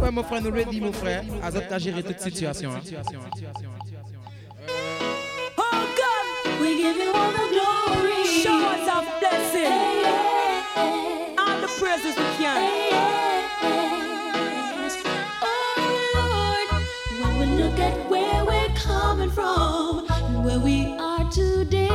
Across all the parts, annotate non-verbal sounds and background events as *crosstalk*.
Ouais, mon frère, nous le dit, mon frère. Azot a géré toute situation. Oh God, we give you all the glory. Show us our blessing. All the praises we can. Oh Lord, when we look at where we're coming from, where we are today.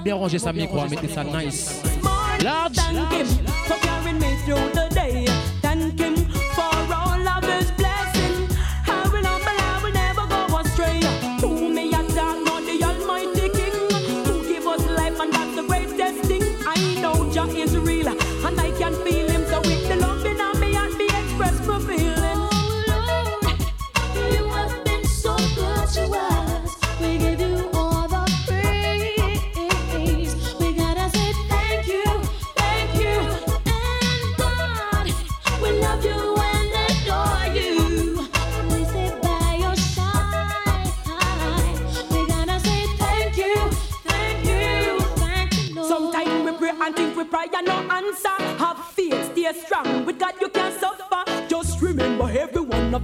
bien ranger sa micro, hein, mettez ça nice. Large. Thank him for carrying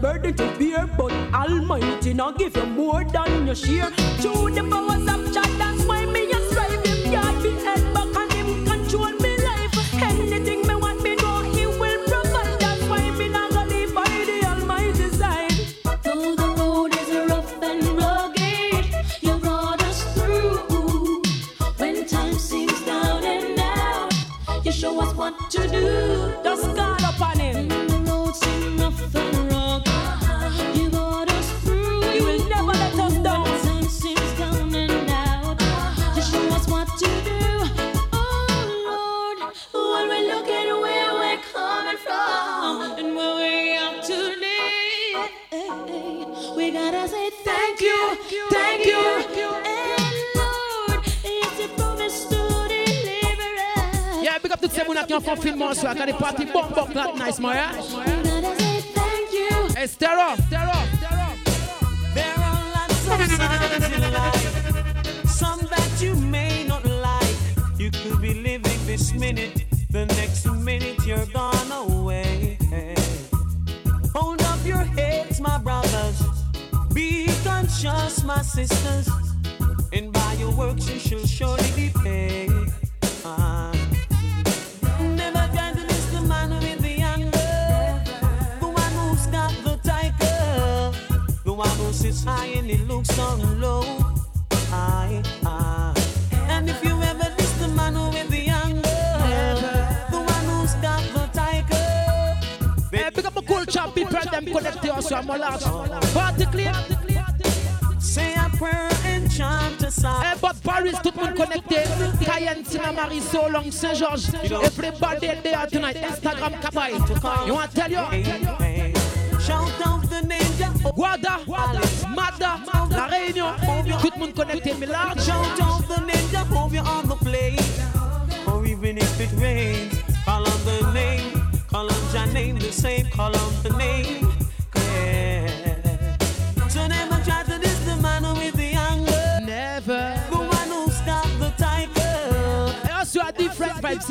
burden to bear, but Almighty now give you more than your share. To the powers mojas? come come bite. You want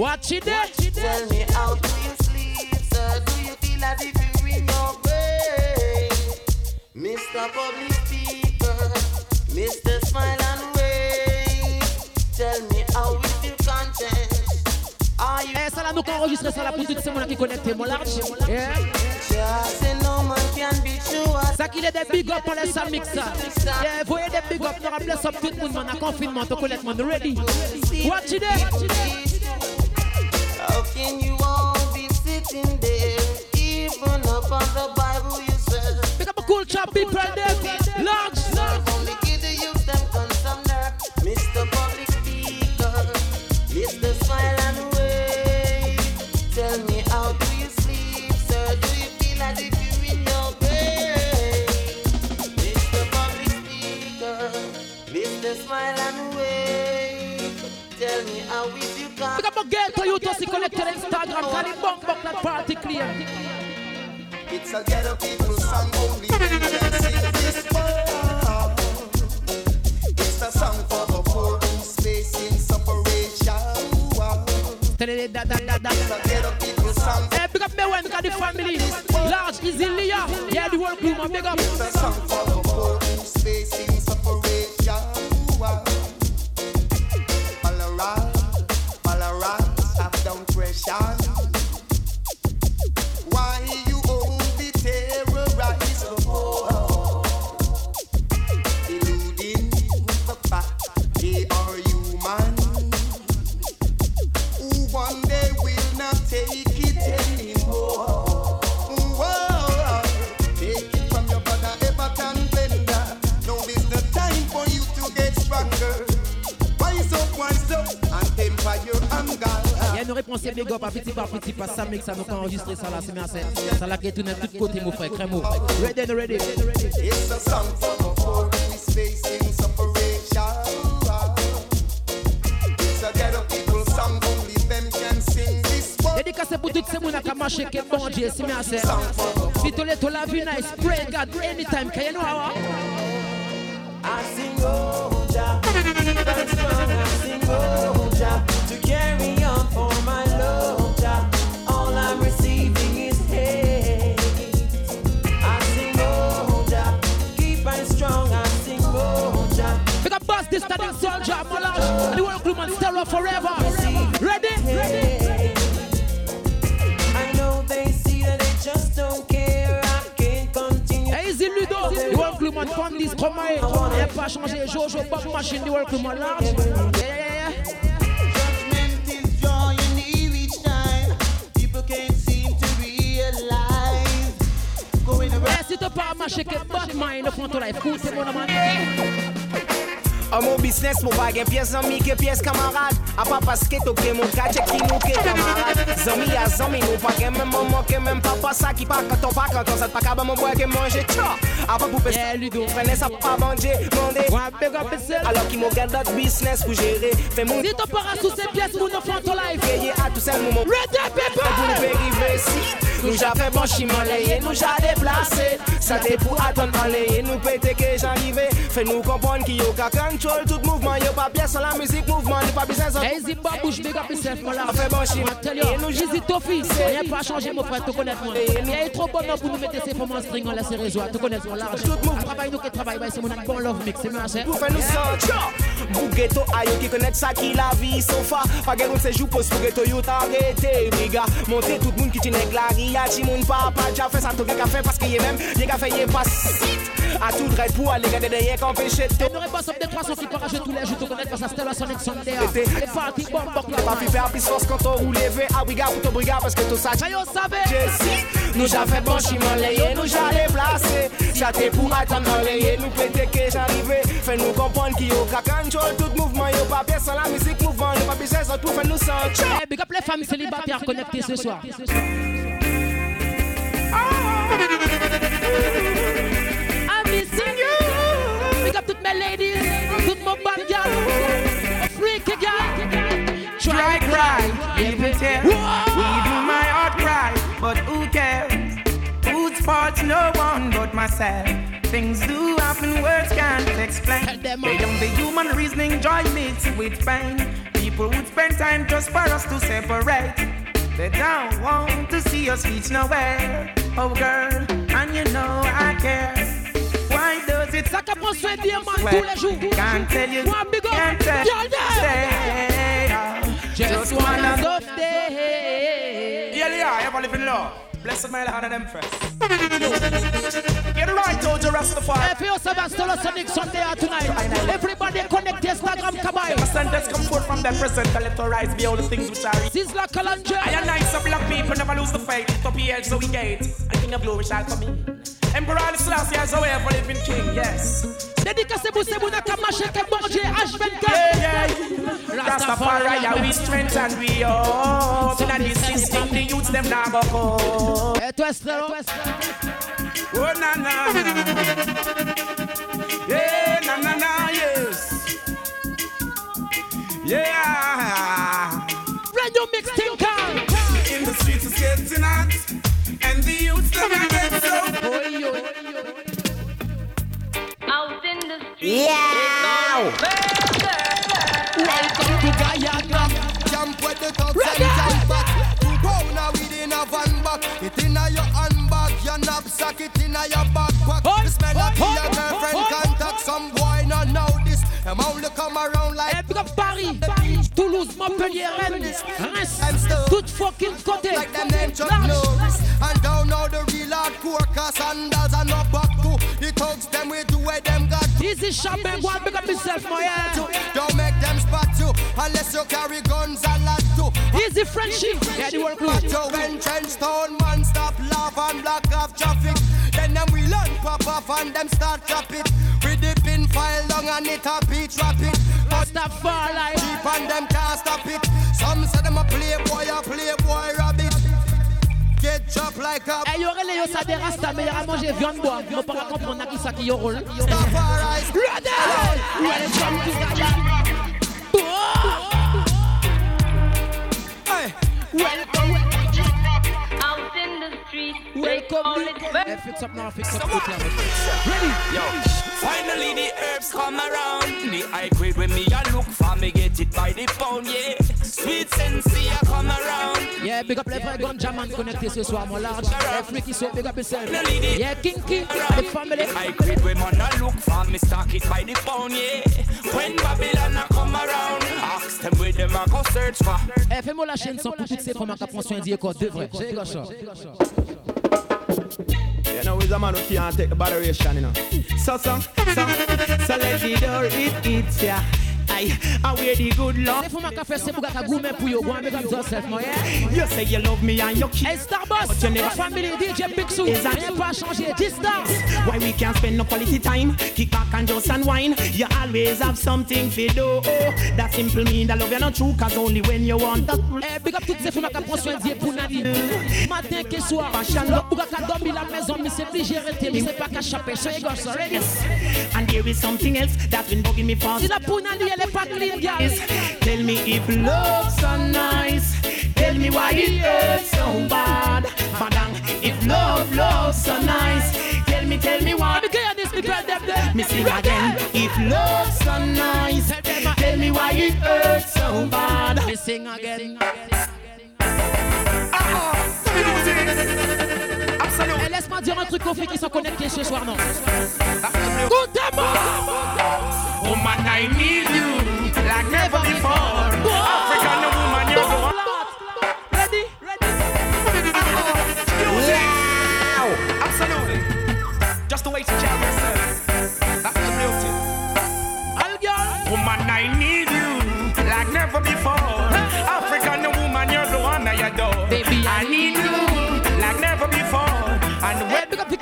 Watch it there, Tell me how do you sleep, sir? Do you feel as if you in your? Mr. Public Speaker, Mr. Smile and Wave. Tell me how eh, ça là, nous qu'on enregistre ça là pour toutes ces qui. Yeah. Eh? Ça qu'il est des big up pour les eh, voyez des big up, ça tout le monde, confinement, collègue, man, ready. Watch it there can you all be sitting there? Even up on the Bible you said. Pick up a cool chop, people, there. Large, large. You come? A girl to you to see connected Instagram. Can it that party clear? It's a ghetto people song only men can sing this one. It's a song for the poor who's facing separation. Da, da, da, da. It's a ghetto people song. Hey, big up me when the family. Large, easy, Leah. Yeah, the whole crew, man. Big up. A big up à petit par petit par ça mix ça nous pas enregistrer ça là c'est bien c'est ça là qui est tout côtés mon frère crémo ready and ready. It's a song for the poor who is facing separation. It's a ghetto people song, only them can sing this one. dédicacé pour toutes ces mounas qui marché qui bon Dieu c'est bien c'est si tu l'es to la vie nice. Pray God anytime can you know how? I sing oh Jah, but strong I sing oh Jah, to carry on this standing soldier Malage the world crew man forever ready? Ready I know they see that they just don't care. I can't continue. Easy Ludo? The world crew man from this come here il a pas changé Jojo Bob Machine the world crew man large yeah yeah yeah Judgment is drawing near each time. People can't seem to realize. Going around. Eh, si t'as pas marché que bot life cool c'est mon An mon business mou pa gen piyes zami ke piyes kamarad A pa paske to ke moun ka chek ki nou ke kamarad Zami a zami nou pa gen men maman ke men papa sa ki pa kanton pa kanton Sa pa ka ba moun boy ke manje tcha! A pa pou pe Yeah, Ludo. Fene sa pa mande Alors ki mou gen dat business pou jere Fe moun Si t'as pas sous ces pièces mon enfant ton life peye a tout sel mou moun Ready Pou nou people! Pe rive si Nou ja fe bon chiman leye, nou ja deplase Sa te pou aton an leye, nou pete ke jan rive Fe nou kompon ki yo ka control tout movement. Yo pas pièce sans la musique mouvement. Yo pas business sans. Eh, Easy babouche, big up yourself, mon là. Fait bon shit. Tell you, Easy Tofi, rien pas changé, mon frère, te connaître moi. Il est trop bon pour nous mettre ces formes string, on la c'est réseau. Te connaître mon large. Tout mouvement. Travail nous qui travaille, c'est mon bon love mix, c'est mon cher. Pour faire nous sortir. Bougueto ayo qui connaît ça qui la vie sofa. Pas guère on se joue pour Bougueto yo t'arrêter, biga. Monter tout le monde qui t'y la ria, t'y moun papa, t'y a fait ça, t'y a fait parce que y'a même, y'a fait y'a pas. A tout rêve pour aller garder derrière quand péché. T'aurais pas sauté 300 sorti par je tous les jours, pas sa stella son exondé. Ma vie fait puissance quand on roule, veut à briga pour ton briga parce que tout ça. J'ai savez. Jessie, nous j'avais bon chimon et nous j'allais placer. J'attends pour attendre dans nous péter que j'arrivais. Fais-nous comprendre qu'il y a tout mouvement, y'a pas bien sans la musique mouvement, y'a pas besoin sans tout, fais-nous sentir. Eh, big up les femmes célibataires connectées ce soir. Ah! I'm missing you. Pick up toutes mes ladies. Toutes mon bad girl Freaky girl Try cry, people tell. Even my heart cry, but who cares? Whose fault? No one but myself. Things do happen, words can't explain. them Beyond the human reasoning, joy mixed with pain. People would spend time just for us to separate. They don't want to see us reach nowhere. Oh, girl, and you know I care. Why does it Ça qu'apprend soin diamant tous les jours Can't tell you, One big up can't tell Stay, Just wanna wanna go stay Yeah, yeah, ever live in love. Blessed my Lord of them first. Get right, Doja Rastafari. If you Sebastian Sonic Sunday out tonight, everybody connect Instagram Kabai. The sentence come forth from the present, to let our rise be all the things which are Sizzla Kalonji. I and I, some black people never lose the faith. Lift up your head so we gate. And King of glory shall come in. Emperor Selassie has a way of living king, yes. Dédicacé pour ces bouna kamache ke bon H24. Yeah, yeah. Rastafari, yeah, we strength and we up. In this system, the youths them now go come. Et toi, Esther, Oh, na, na. Yeah, na, na, na, yes. Yeah. brand new mix Yeah. Welcome to Guyana. Jump with the thugs and jump back. Two pounder within a van back. It in a your handbag, your knapsack, it in a your backpack. The smell of your girlfriend contact. Some boy not know this. Them only come around like Paris, Toulouse, Montpellier, Rennes, Reims, tout fucking them got to. Easy go and pick up yourself, my yeah. Don't make them spot you unless you carry guns a lot too. Easy friendship, yeah, the world But crew. you when Trenchtown man stop laugh and block off traffic Then them we learn pop off and them start chop it With the pin file long and it a beat trap it But Rastafari. deep and them can't stop it Some say them a playboy, a playboy rabbit A Eh, yo, relais, yo, ça des rasta, mais y a manger viande bois. Mo pas comprendre qui ça qui yo rôle. Rastafari Ready? Welcome to Guyana. Hey, welcome. Out in the street. Welcome. Fix up now, fix up. Ready? Yo, finally the herbs come around. The high grade when me a look for me get it by the pound, yeah. Sweet sensei a come around. Yeah, big up les vrais ganja man connectés ce soir, mon large. Eh, freaky so big up yourself. Yeah, Kinky, the family. High grade when man a look for me stock it by the pound, yeah. When Babylon a come around, ask them where them a go search for. Eh, fais-moi la chaîne sans pour toutes ces femmes qui prennent soin d'y quoi, de vrai. J'ai gars ça. You know, he's a man who can't take the botheration, you know. So, so, so, so let the door it hits ya. Aye, I wear the good luck. Les femmes qui font ces bougas qui gourmet pour yo, go and big up yourself, yeah. You say you love me and you keep. Hey, But you never- family, DJ Big Sue, Is that- rien pas changé, distance. Why we can't spend no quality time? Kick back and just unwind. You always have something to do. That simple mean that love you not true, cause only when you want that. Eh, big up toutes ces femmes qui prennent soin d'y pour Nadine. Matin que soir, le bouga qui dormi la maison, mais c'est obligé de rester, mais c'est pas qu'à chaper. J'ai gars ça. And there is something else that's been bugging me for Si la pour Nadine, elle est pas clean, girl. Tell me if love's so nice. Tell me why it hurts so bad. Madam, if love, love's so nice. Tell me, tell me why. Let me hear this, me girl, them there. Me sing again. If love's so nice. Tell me why it hurts so bad. Ah, ah. Me sing again. Absolute. Laisse-moi dire un truc aux filles qui sont connectées ce soir, non? Goûtez-moi! Woman, I need you like never before. African woman, you're the one. Ready? Wow. Absolutely. Just the way to carry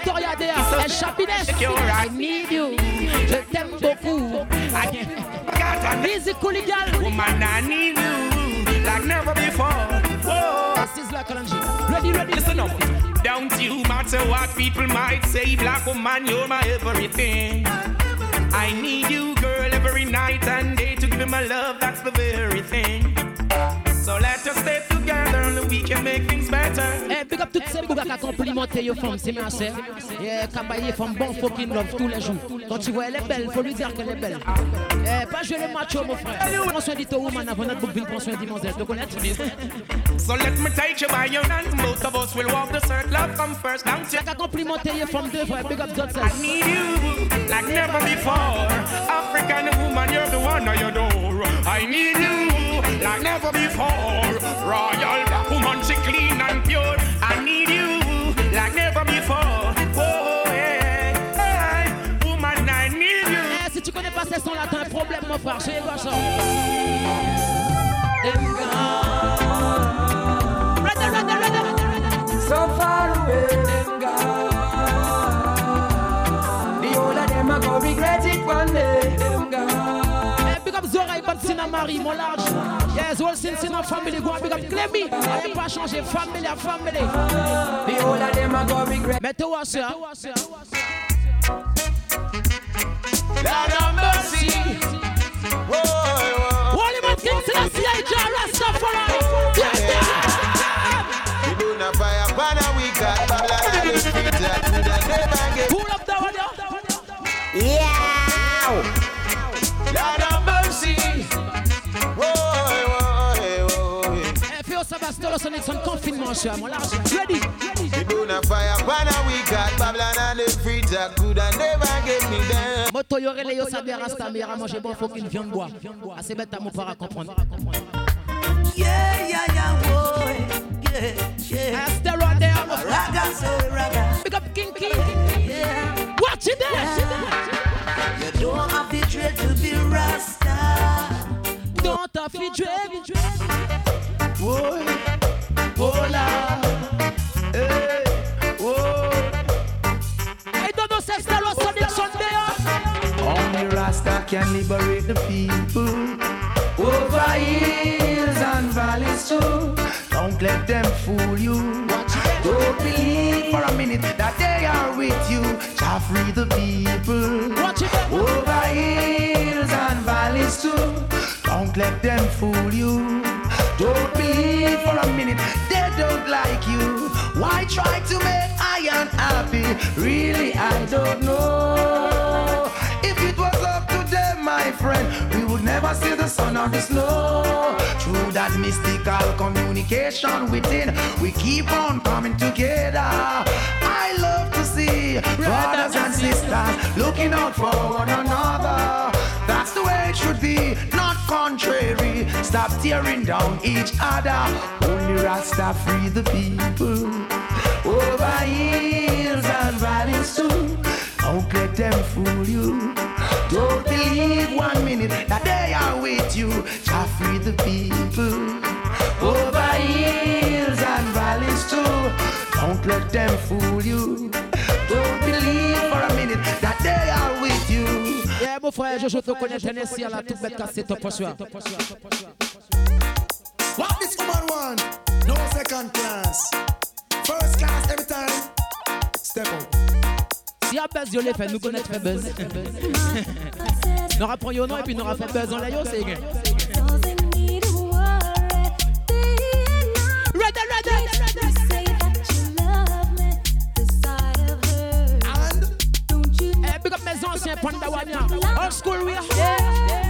Victoria there. So- Happiness. Take your right. I need you. Je t'aime beaucoup. God, I need Easy, girl. woman, I need you like never before. Whoa. Sizzla Kalonji. Ready, ready. Listen up. Don't you matter what people might say, black woman, you're my everything. I need you, girl, every night and day to give me my love. That's the very thing. So let us stay together and we can make things better. Eh, big up toutes ces bougas qui complimenté yo femmes, c'est merci. Yeah, cabaye femme bon fucking love tous les jours. Quand tu vois elle est belle, faut lui dire qu'elle est belle. Eh, pas jouer les machos, mon frère. Prends soin de ton woman avant notre bouc, prends soin de mademoiselle. Tu connais? So let me take you by your hand. Both of us will walk the circle. Love come first, don't you? T'as qu'à complimenter les femmes de vrai. Big up yourself. I need you like never before. African woman, you're the one I adore. I need you never before. Royal black woman, she clean and pure. I need you like never before. Oh, hey, hey, woman, I need you. Hey, si tu connais pas ces sons-là, t'as un problème, mon frère. Chez les gauchons. So far away, them gone. The older them, gonna regret it one day. Zora et Batsina Marie, mon large. Yes, all sin sin family. Go and big up Clemmy. Allez pas changer family à family. The whole of them a go regret. Mettez-vous ça. Lord have mercy. Whoa, whoa. Holy man, King Selassie, I Jah Rastafari. We do not fire upon a we got Babylon and the street that we that never get. Pull up that one, yo. Au Sabastolo, son son confinement, cher, mon large. Ready? We do not fire upon a we got Babylon and the that could never get me down. Moto yorele yo sabe rasta à manger bon faut qu'il viande bois. Assez bête à mon para comprendre. Yeah, yeah, yeah, boy. Yeah, yeah. Eh, stay right there. Raga, so raga. Big up Kinky. Yeah. Watch it there. You don't have to dread to be Rasta. Don't have to dread. Only Rasta can liberate the people. Over hills try to make I unhappy? Really, I don't know. If it was up to them, my friend, we would never see the sun or the snow. Through that mystical communication within, we keep on coming together. I love to see brothers and sisters looking out for one another. That's the way it should be, not contrary. Stop tearing down each other. Only Rasta free the people. Over hills and valleys too. Don't let them fool you. Don't believe one minute that they are with you. Shall free the people. Over hills and valleys too. Don't let them fool you. Don't believe for a minute that they are with you. Yeah, mon frère, je te connais Tennessee à la toute bête cassée, top pour soi. What this woman want? No second class. First class every time. Step out. Si y a buzz, yo l'ai fait, nous connaître fait buzz. *laughs* Et puis nous rappelons buzz en la yo, c'est gay. Ready, ready, ready. Big up mes anciens Panda Wanya. Old school we are. What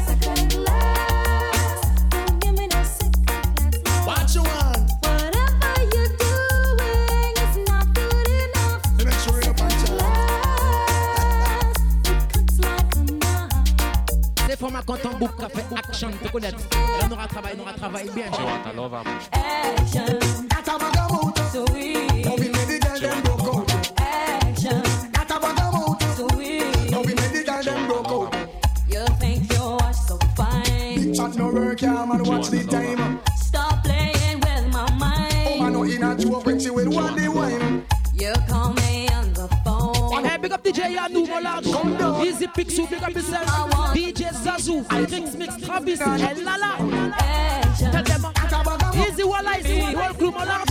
C'est pour ma content book qui a fait action, te connaître. Là, nous aura travaillé, nous aura travaillé bien. That a bag of motor. So we, Now we make the girl them broke out. action. That a bag of. So we, Now we make the girl them broke out. you think you're so fine. Big chat no work, yeah, man. Watch the time. Stop playing with my Oh, man, mind. no in a joke when she will want the wine. You call me on the phone. Hey, big up DJ Yanu, mon large. Easy Pixou, big up yourself. Zazu, Drinks Mix, Travis, El Lala. Tell them, That a bag of Easy Walla, Wall Crew, mon large.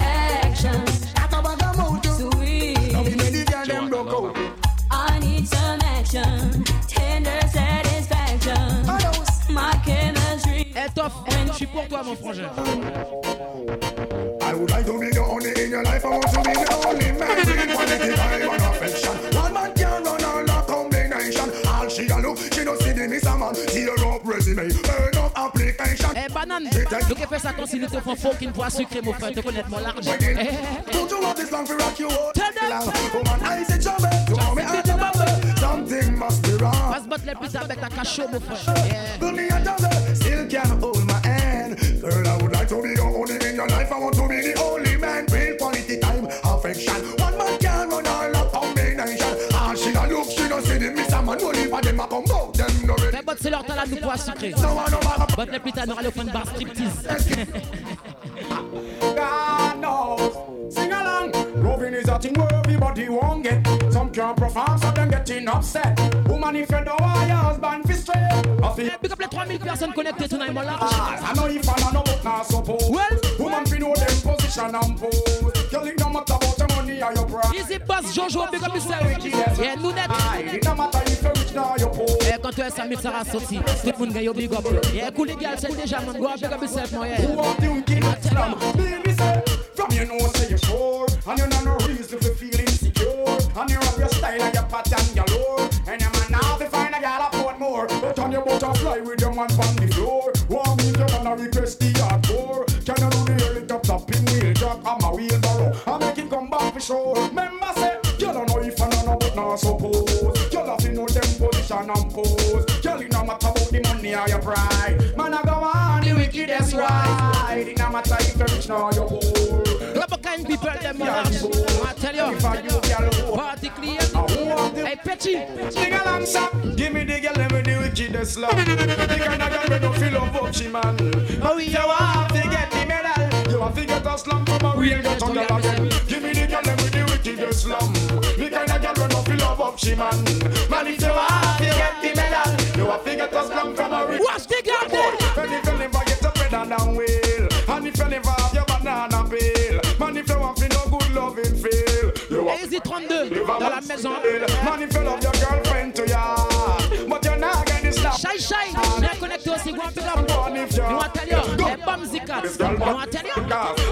action. That a bag of motor. Now we, we make the girl them broke out. I need some action. Tender satisfaction. Adios. My chemistry. Toff, je suis pour toi, mon frangin. Nous qui fait ça quand te font fucking poids sucré, mon frère, te connaître mon large. Don't you want this long for rock you? Tell them. Long. Woman, I say trouble. You want me out of. Something must be wrong. se battre les plus avec ta cachot, mon frère. C'est leur talent de poids sucré. But les plus tard, nous allons faire une bar striptease. God knows. Sing along. Loving is a thing where everybody won't get. Some can't perform, so them getting upset. Woman, if you don't want your husband fi straight. Big up les 3000 personnes connectées tonight, mon large. I know if I know but not suppose. Well, woman know them position and pose. Girl, it matter or your pride. Easy boss, Jojo, big up yourself. Yeah, nous net. It no matter if you rich nor you poor. Eh, quand tu es Samir Sarah sorti, tout le monde gagne big up. Yeah, cool les gars, c'est déjà man, go big up yourself, mon yeah. Who want the wicked Islam? Baby say, from you know say you sure, and you know no reason to feel insecure, and you have your style and your pattern galore, and your man now to find a gal a port more, but on your butterfly with your man on the floor. Jack? I'm a wheelbarrow, I make it come back for sure. Remember say, you don't know if I know no but not suppose. You love to know them position and pose. Girl, it no matter about the money or your pride. Man, I go on the wickedest ride. It no matter if you rich nor you poor. Couple kind people, them large. I tell you, party clear. Hey, Petty. Sing along, sir. Give me the girl let with the wickedest love. The kind of girl with no feel of Gucci, man. Oh, you to get the medal. You have to get a slum from a real ghetto girl again. Give me the girl with the wickedest slum. The kind of girl with no feel of Gucci, man. Man, if you have to get the medal, you have to get a slum from a real Watch the girl then. And if you never get a better than wheel, and if you never have your banana peel, man, if you want to no good loving feel, you have Easy 32 dans la maison. You want tell you, hey, bum zikat. You want tell you?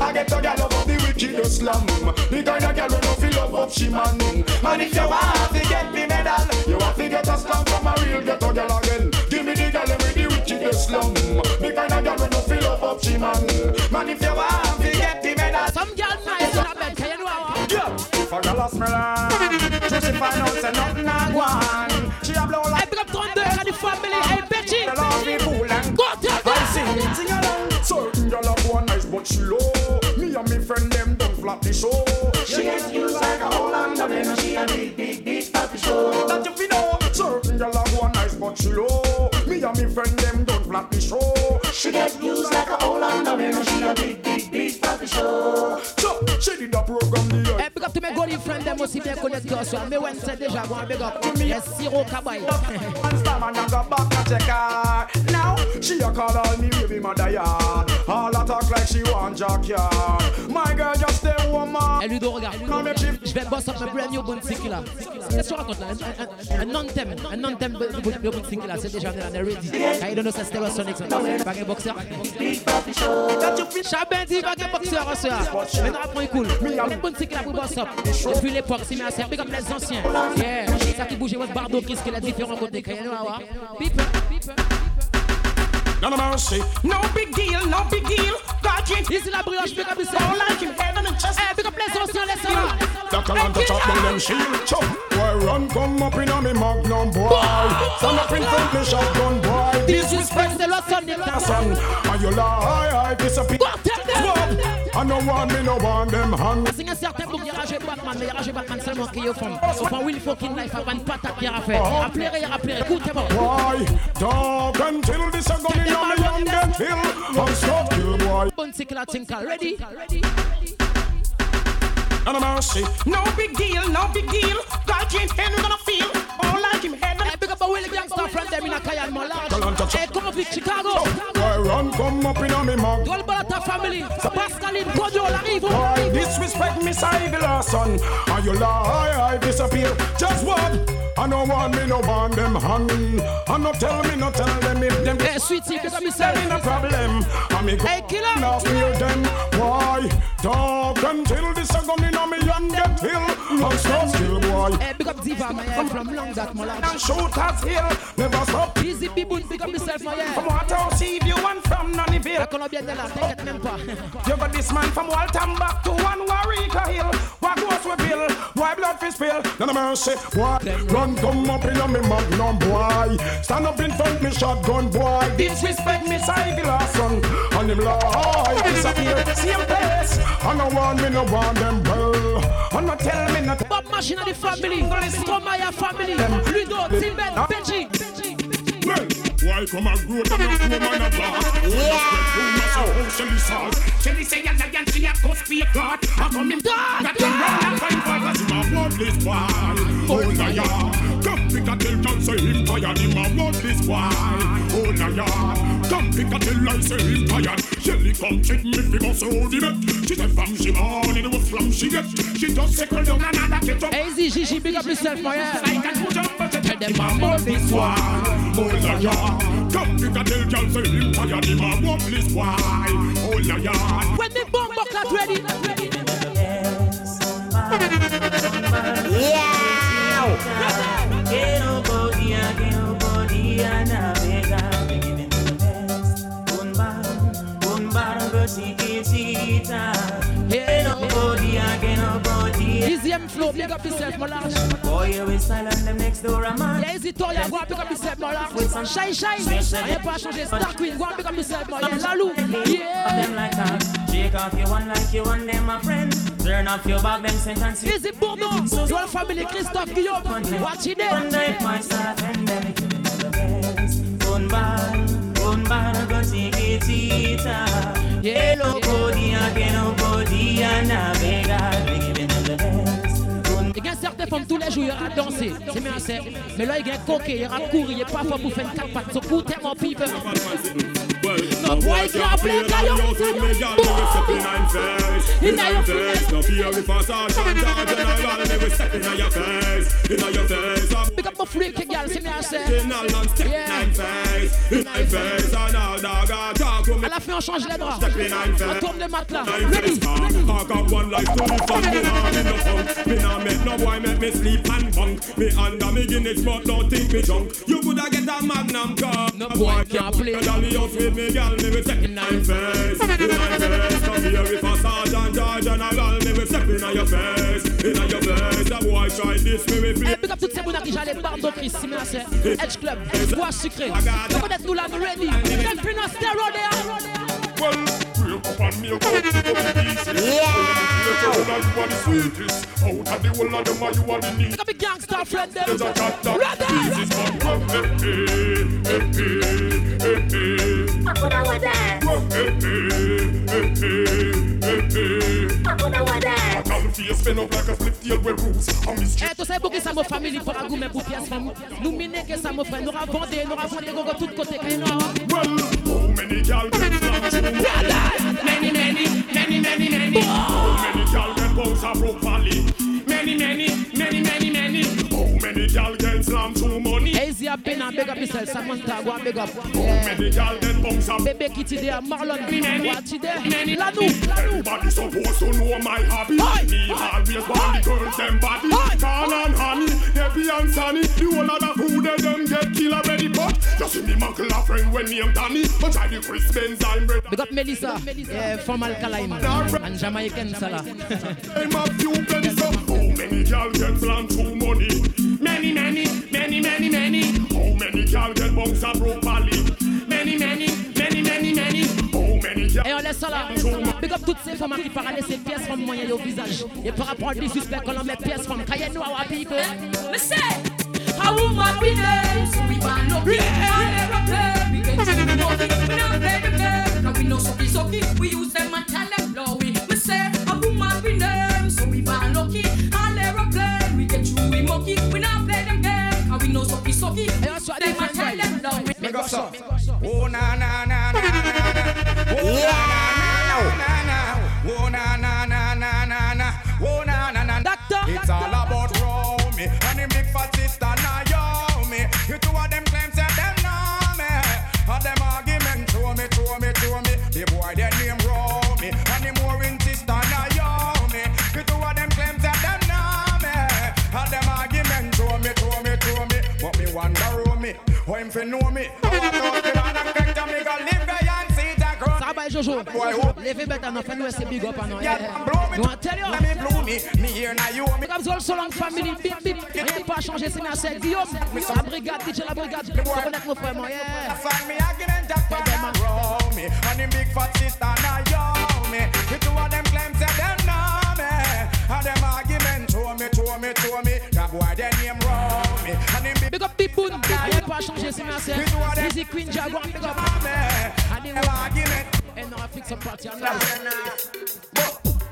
I get a girl of the wicked slum. The kind of girl who no feel love of she man. Man, if you want to get the medal, you have to get a slum from a real ghetto girl again. Give me the girl with the wicked slum. The kind of girl who no feel love of she man. Man, if you want to get the medal, some girl nice in a bed, can you know how? Yeah. If a girl a smell her, so she find out say nothing a go on. She a blow like. Hey, pick up 32 and the family, hey, Betty. The love me fool and Go tell them. I sing, along. Certain girl a go nice but she low. Me and me friend them don't flap the show. She get used like a whole and then she a big, big, big flap the show. That you fi know. Certain girl a go nice but she low. Me and me friend them don't flap the show. She get used like a whole and then she a big golden friends, them aussi bien connectés au soir. Mais ouais, c'est déjà bon, big up. Yes, Siro Kabay. One star man and go back and check her. Now she a call all me baby mother yard. All a talk like she want jackyard. My girl just stay woman. Hey, Ludo, regarde. Je vais boss up ma brand new Bounty là. Qu'est-ce que tu racontes là? Un- un- Un non-thème. Un non-thème de de Bounty là. C'est déjà on est ready. Quand il donne ça, c'était Sonic. Pas un boxeur. Chabin dit pas un boxeur, ce soir. Mais non, après, cool. Le Bounty là pour boss up. Depuis l'époque, c'est c'est big les anciens. Yeah. Ça qui bougeait votre bardo, qu'est-ce qu'il a différents côtés. Quand il y en a, People, people. No no mercy. No big deal, no big deal. God can't Ici la brioche, big up yourself. All like heaven and chest. Eh, hey, big up les anciens, les anciens. Doctor want to chop down them shield. Chop. Why run come up in a me magnum boy? Stand up in front me shotgun boy. Disrespect the Lord Sunday. Son, and you lie, I disappear. Swap. I no want me, no want them hand. C'est un certain book, il y a ragé Batman, mais il y a ragé Batman seulement qui est au fond. Au fond, Will fucking life, avant une patate qu'il a fait. Appelez, appelez, écoutez-moi. Why? Dog until this a gun in a me young get kill. I'm stop kill boy. Bon tinkle, tinkle, ready? And a mercy. No big deal, no big deal. God can't handle gonna feel. All like him heaven. Hey, big up a Will gangster friend them in a Malage. Talanta, Hey, convict Chicago. Why run come up in a me mag? Gold Balata family. Pascaline, Kojo, la Rivo. Why disrespect me side last son? And you lie, I disappear. Just what? I no want me, no want them hand. And no tell me, no tell them if them eh, Hey, sweetie, big up yourself. There ain't a problem. And me go Hey, killer. now feel them. Why? Dog until this a gun in a young get kill. I'm so still boy. Hey, big up Diva, my head from long that And Malage. shooters here, never stop. Easy people, big up yourself, my From head. Water, see if you want from La Nonnyville. Colombienne de là, t'inquiète même pas. You got this man from Waltham back to one Warwick Hill. What goes with Bill? Why blood fi spill? None of mercy, boy. Run, come up in me magnum, boy. Stand up in front me shotgun, boy. Disrespect me, Sivy Son, and him lie, disappear. Same place. I no want me, no want them well. And not tell me not. Bob Machine of the family. Stromae family. Ludo, Timbet, Benji. Well, boy come a grow and a grow man a block. Yeah. Shelly salt. Shelly say a lion, she a cuss be a god. I come him dog. Got him round and fight for cause him a bloodless boy. Oh, oh na ya. Come pick a tell John say him tired. Him a bloodless boy. Oh na ya. Come pick a tell I say him tired. Shelly come check me fi bust out the bet. She said from she born in the flam she get. She just second down another get up. Easy, Gigi, big up yourself, my yeah. Like a two jump, but tell them I'm on this one. Oh la ya. Come pick a tell John say him tired. Him a bloodless boy. Oh la ya. When the bomb buckler ready. Que flow, big up yourself, my. Boy, you is silent, them next door a man. Yeah, easy toy, go and pick up yourself, my lash. Shine, shine. I ain't pas changer. Star Queen, go and pick up yourself, my yeah. Lalou. Yeah. Them like that. Shake off your one like you want them, my friend. Turn off your back, them sentence. Easy Bourneau. Your family, Christophe Guillaume. Watch it there. Underneath myself and them it giving me the best. Un bar, un bar, go chiquitita. Que no podía, que A certaines femmes tous les jours, il y aura danser, c'est bien c'est. Mais là, il y a coquet, il y aura courir, il y a parfois pour faire une quatre pattes. So cool, tellement people. No boy can't play Kayo. In your face, no fear if I saw Chantal General and every step in your face, in your face. Pick up my freaky girl, see me I say. General and step in face, in my face, and all dog I talk to me. À la fin, on change les draps. Step in On face. tourne le matelas. Nine Ready? face, I got one life to live and me nah me no fun. Me nah make no boy make me sleep and bunk. Me under me Guinness but don't think me drunk. You coulda get a magnum car. No boy can't play. Dolly house with me girl, me step in nine face, nine face. Come here if a sergeant or general, me will step in your face, in your face. The boy try this, me will Eh, flip. Pick up toutes ces bonnes qui j'allais bardo Chris, c'est bien c'est. Edge Club, bois sucré. Comment est nous là, nous ready? Then pin us there, roll there. Well, break up and make out, pick up the pieces. Yeah. You are the sweetest. Out of the whole of them, you are the neatest. Pick up the gangster friend them. There's a cat that Ready? pieces, but rock, eh, eh, eh, eh, eh, eh. Rock, eh, eh, eh, eh, eh, eh. A tall face spin up like a split tail with roots. A mystery Eh, tu sais, pour que ça me famille, pour un goût, mais pour pièce, femme. Nous miner que ça me frère. Nous avons vendé, nous avons vendé, gogo, tout côté, Well, how many a? Many, many, many, many, many. How many gal get? Easy up in and big up yourself, Samantha, go and big up. How Yeah. many gal get bounce a Bébé Kitty there, Marlon, watch it there. Lanou, Lanou. Everybody supposed to know my hobby. Me always want the girls them body. Corn and honey, Debbie and Sunny. The whole of the food they them get kill already. But you see me uncle a friend when name Danny. But I the Chris Benz I'm bread. Big up Melissa, yeah, from Alkaline, and Jamaican Salah. I'm a few pennies so How many gal get plan to? Many, many, many, many, many How many gal get bounce a broke valley? Many, many, many, many, many How many gal Et on laisse ça là. Big up toutes ces femmes qui parlent laisser pièces femmes moyennes au visage. Et par rapport à des suspects, quand on met pièces femmes, quand il y a nous à people. Me say, a woman we there, so we ban look it. And aeroplane, we get to the money. We not play the game, cause we know sucky sucky. We use them and tell them blowy. Me say, a woman we there, so we ban look it. And aeroplane, we we not play them game, cause we know sucky sucky. Et on soit Them and tell them blowy. Mais go ça. Oh na na na na na na. Oh na na na na. Oh na na na na na na. Oh na na na. Doctor, It's all about Romy and the big fat sister see that grow. Ça va, Jojo. Levez bête, on a fait nous c'est big up, non? Yeah, Yeah. blow me. Nous on tell you. Let me blow me. Me here now you me. Big up Zol Solang family, bip bip. Rien pas changé, c'est bien c'est Guillaume. La brigade, DJ la brigade. Faut connaître nos frères, moi, yeah. Find me argument that Tell them, man roll me And the big fat sister Naomi The two of them claim say them know me And them argument show me, show me, show me changer, c'est ma sœur. Easy Queen Jaguar, big up. Allez, Et non, fixe son parti en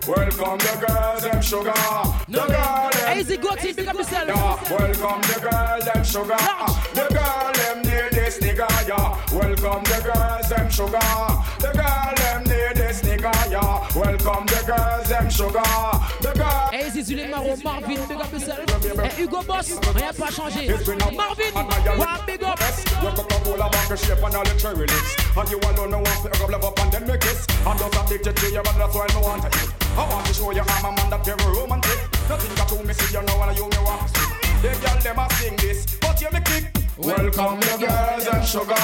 Welcome the girls, them sugar. The girl, them. Easy go big up yourself. Yeah, welcome the girl, them sugar. The girl, them need this nigga, yeah. Welcome the girls, them sugar. The girl, them need this nigga, yeah. Welcome the girls, them sugar. The girl. Easy Zulé Maro, Marvin, big up yourself. Et Hugo Boss, rien pas changé. Marvin, one big up. Your Coca-Cola back shape and all the cherry lips And you alone no want to rub love up and then make kiss I'm just addicted to you but that's why I want to eat I want to show you I'm a man that very romantic Nothing got to me see you know and you me want to see The girl them a sing this but you me kick Welcome the girls and sugar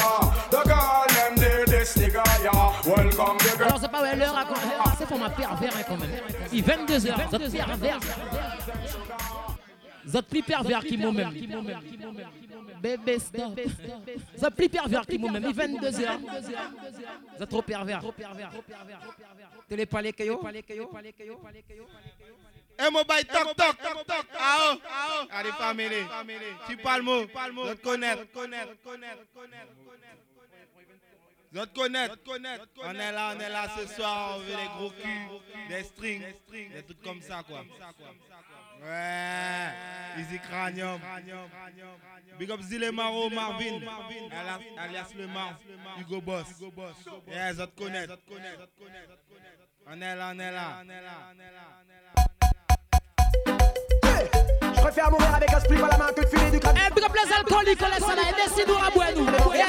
The girl them need this nigga yeah Welcome the girls Alors c'est pas ouais, l'heure à ah, c'est pour ma pervers hein, quand même. Il est 22h, vous êtes pervers. Vous êtes plus pervers qui m'ont même. Bébé stop. Plus pervers qui m'ont même. Il est 22h. Vous êtes trop pervers. T'es les palais caillots Eh mon bail toc toc toc toc Ah oh Allez famille Tu parles mot. Je te connais Je te connais On est là on est là ce soir On veut des gros culs Des strings Des trucs comme ça quoi. Ouais. Easy Cranium. Big up Zile Maro Marvin. Alias- Le Mar Hugo Boss. Yeah je te connais On est là on est là préfère mourir avec un split à la main que de filer du crâne. Eh, big up les alcooliques, on laisse ça là. Et laissez-nous à boire, nous. Yeah.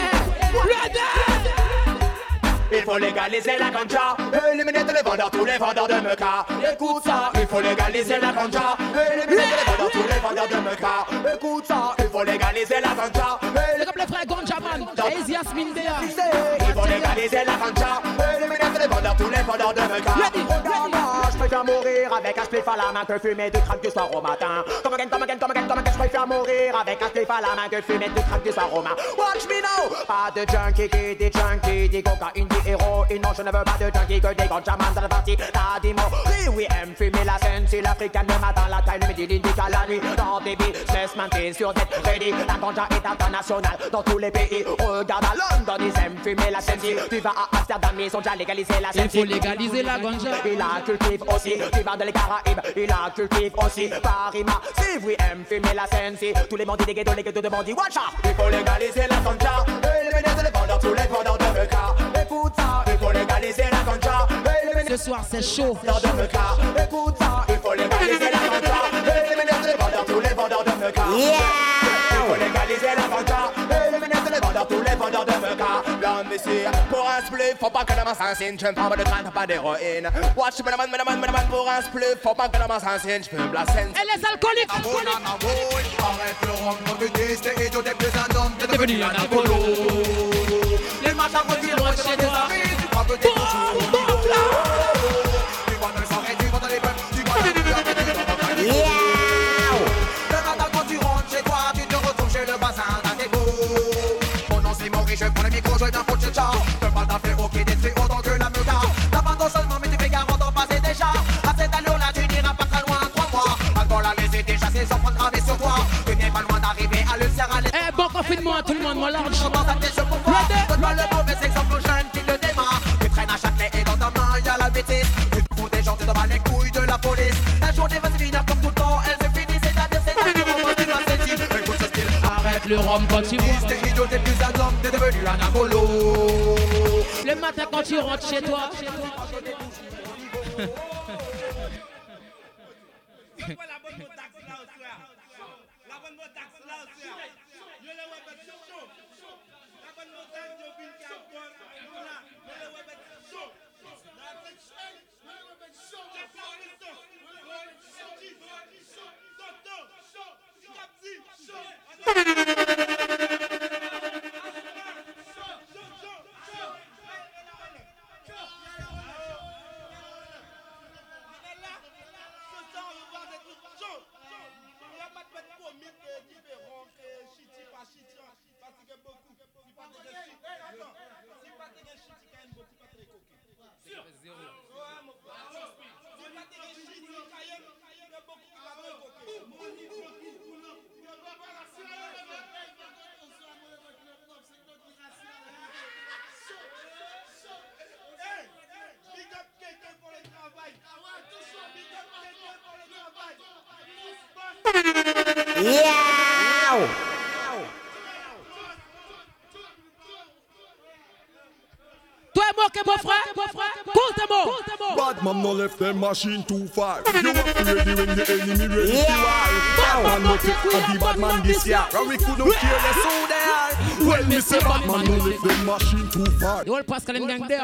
Il faut légaliser la ganja, éliminer tous les vendeurs, tous les vendeurs de meca. Écoute ça, il faut légaliser la ganja, éliminer tous les vendeurs, tous les vendeurs de meca. Écoute ça, il faut légaliser la ganja, Big up les frères Gonjaman. Easy Yasmin Dea. il faut légaliser la ganja, éliminer tous les vendeurs, tous les vendeurs de meca. Regarde-moi, je préfère mourir avec un spliff à la main que fumer du crack du soir au matin. Comme again, comme again, comme again, comme again, je préfère mourir avec un spliff à la main que fumer du crack du soir au matin. Watch me now, pas de junkie qui dit junkie, dit cocaïne, dit héroïne. Non, je ne veux pas de junkie que des ganjamans dans la partie. T'as dit mots, oui, aime fumer la scène, c'est l'africaine le matin, la taille, le midi, l'indica la nuit. Dans des business, maintiennent sur net, ready. La ganja est internationale dans tous les pays. Regarde à London, ils aiment fumer la scène. Si tu vas à Amsterdam, ils ont déjà légalisé la scène. Il faut légaliser la ganja. Il la cultive aussi, tu vas dans les Caraïbes, il la cultive aussi. Paris, si vous aimez fumer la scène, si tous les bandits des ghettos, les ghettos de bandits, watch out. Il faut légaliser la ganja, éliminer tous les vendeurs, tous les vendeurs de meca. Écoute ça, il faut légaliser la ganja, Ce soir, c'est chaud. les vendeurs de. Écoute ça, il faut légaliser la ganja, les vendeurs, de meca. Il faut légaliser la éliminer tous les vendeurs, tous les vendeurs de meca. Blanc, monsieur, pour un spliff, faut pas que l'homme je ne prends pas de pas d'héroïne. Watch, madame, madame, madame, madame, pour un spliff, faut pas que l'homme s'enseigne, je fume la scène. Et les alcooliques. Arrête le rhum, idiot, t'es plus un homme, t'es devenu un alcoolo. Les matins chez tes amis, tu crois que t'es toujours large. Donne-moi le mauvais exemple aux jeunes qui le démarrent. Tu traînes à Châtelet et dans ta main, y a la bêtise. Tu te fous des gens, tu te bats les couilles de la police. La journée va se finir comme tout le temps, elle se finit, c'est-à-dire c'est la. *laughs* Écoute ce style. Arrête le rhum quand tu bois. T'es idiot, t'es plus un homme, t'es devenu un apollo. Le matin quand tu rentres chez toi. Bye. *laughs* Yeah. Toi moi, que mon frère, compte moi. Bad man no left them machine too far. You have to ready when the enemy ready Yeah. to war. Bad man no take the bad man this year. And we could not care less who. Well, me say bad man no left them machine too far. The whole Pascal and gang there.